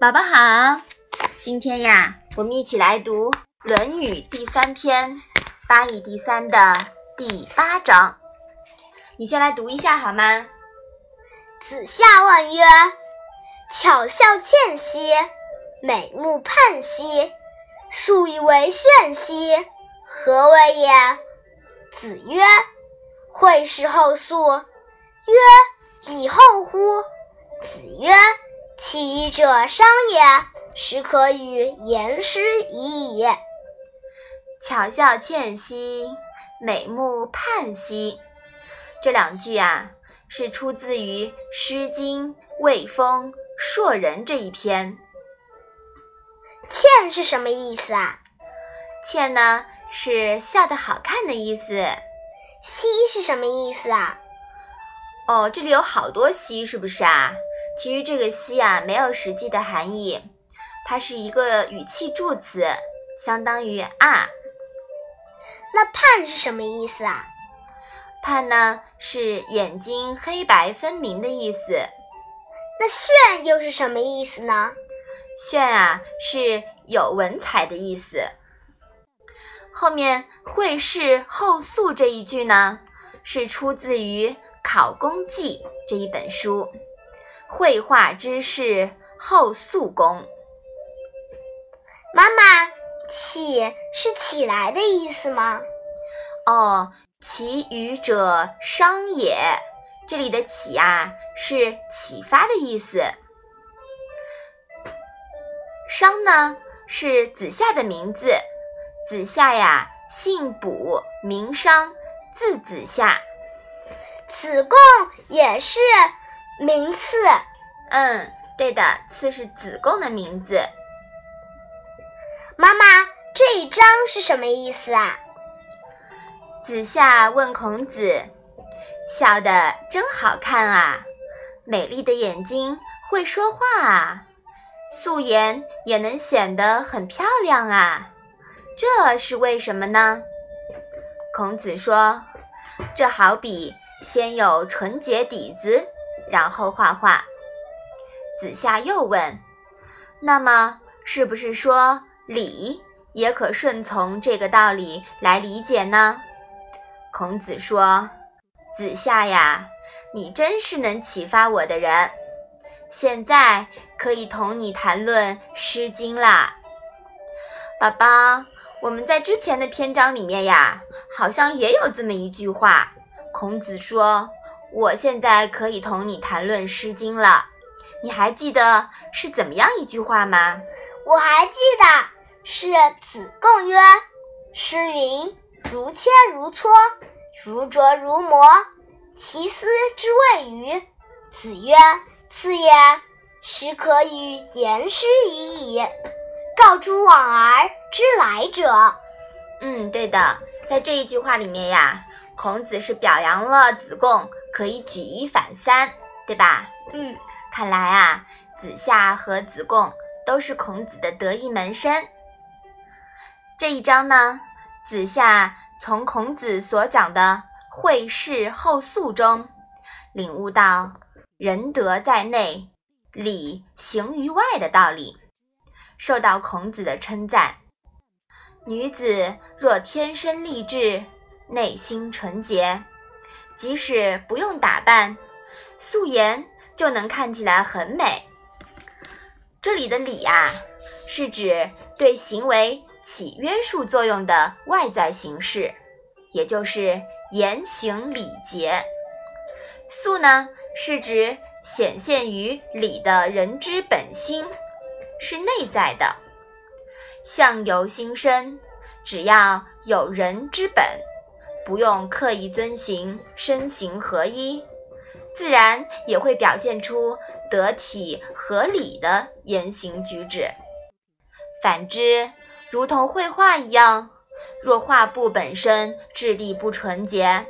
宝宝好，今天呀，我们一起来读《论语》第三篇八义第三的第八章。你先来读一下好吗？子夏问曰：“巧笑倩兮，美目盼兮，素以为炫兮，何为也？”子曰：“会试后素。”曰：“以后乎？”子曰。其一者，商也，始可与言师已矣。巧笑倩兮，美目盼兮。这两句啊，是出自于《诗经·卫风·硕人》这一篇。倩是什么意思啊？倩呢，是笑得好看的意思。兮是什么意思啊？哦，这里有好多兮，是不是啊？其实这个“兮”啊，没有实际的含义，它是一个语气助词，相当于“啊”。那“盼”是什么意思啊？“盼”呢，是眼睛黑白分明的意思。那“炫”又是什么意思呢？“炫”啊，是有文采的意思。后面“会试后素”这一句呢，是出自于《考工记》这一本书。绘画之事后素工。妈妈，起是起来的意思吗？哦，其余者商也。这里的起啊，是启发的意思。商呢，是子夏的名字。子夏呀，姓卜，名商，字子夏。子贡也是。名次，嗯，对的，次是子贡的名字。妈妈，这一章是什么意思啊？子夏问孔子：“笑得真好看啊，美丽的眼睛会说话啊，素颜也能显得很漂亮啊，这是为什么呢？”孔子说：“这好比先有纯洁底子。”然后画画。子夏又问：“那么，是不是说礼也可顺从这个道理来理解呢？”孔子说：“子夏呀，你真是能启发我的人。现在可以同你谈论《诗经》啦。”宝宝，我们在之前的篇章里面呀，好像也有这么一句话。孔子说。我现在可以同你谈论《诗经》了，你还记得是怎么样一句话吗？我还记得是子贡曰：“诗云：‘如切如磋，如琢如磨，其斯之谓与？’”子曰：“次也，始可与言师已矣。告诸往而知来者。”嗯，对的，在这一句话里面呀，孔子是表扬了子贡。可以举一反三，对吧？嗯，看来啊，子夏和子贡都是孔子的得意门生。这一章呢，子夏从孔子所讲的“会事后素”中，领悟到仁德在内，礼行于外的道理，受到孔子的称赞。女子若天生丽质，内心纯洁。即使不用打扮，素颜就能看起来很美。这里的礼啊，是指对行为起约束作用的外在形式，也就是言行礼节。素呢，是指显现于礼的人之本心，是内在的，相由心生，只要有人之本。不用刻意遵循身形合一，自然也会表现出得体合理的言行举止。反之，如同绘画一样，若画布本身质地不纯洁，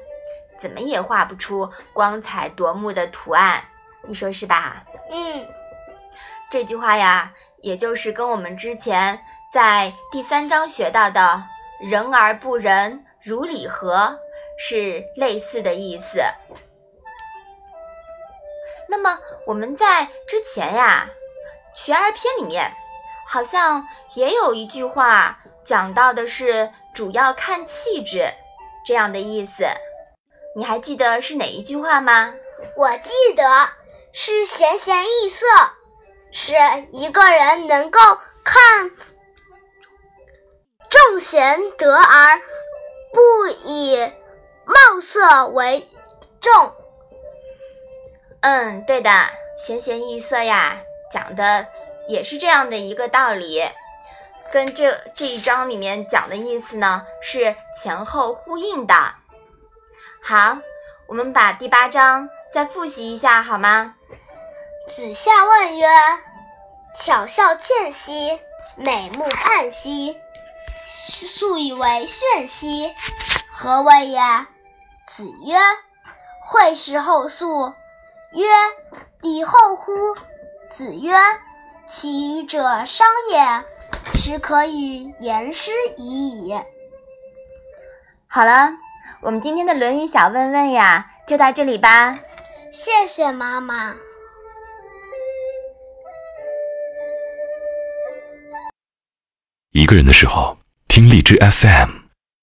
怎么也画不出光彩夺目的图案。你说是吧？嗯，这句话呀，也就是跟我们之前在第三章学到的“人而不仁”。如礼和是类似的意思。那么我们在之前呀学而篇里面好像也有一句话讲到的是主要看气质这样的意思，你还记得是哪一句话吗？我记得是闲闲易色，是一个人能够看重贤德而不以貌色为重。嗯，对的，闲闲易色呀，讲的也是这样的一个道理，跟这这一章里面讲的意思呢是前后呼应的。好，我们把第八章再复习一下好吗？子夏问曰：“巧笑倩兮，美目盼兮，素以为炫兮，何谓也？”子曰：“惠施后素。”曰：“礼后乎？”子曰：“其余者商也，始可与言师已矣。”好了，我们今天的《论语》小问问呀，就到这里吧。谢谢妈妈。一个人的时候，听荔枝 FM。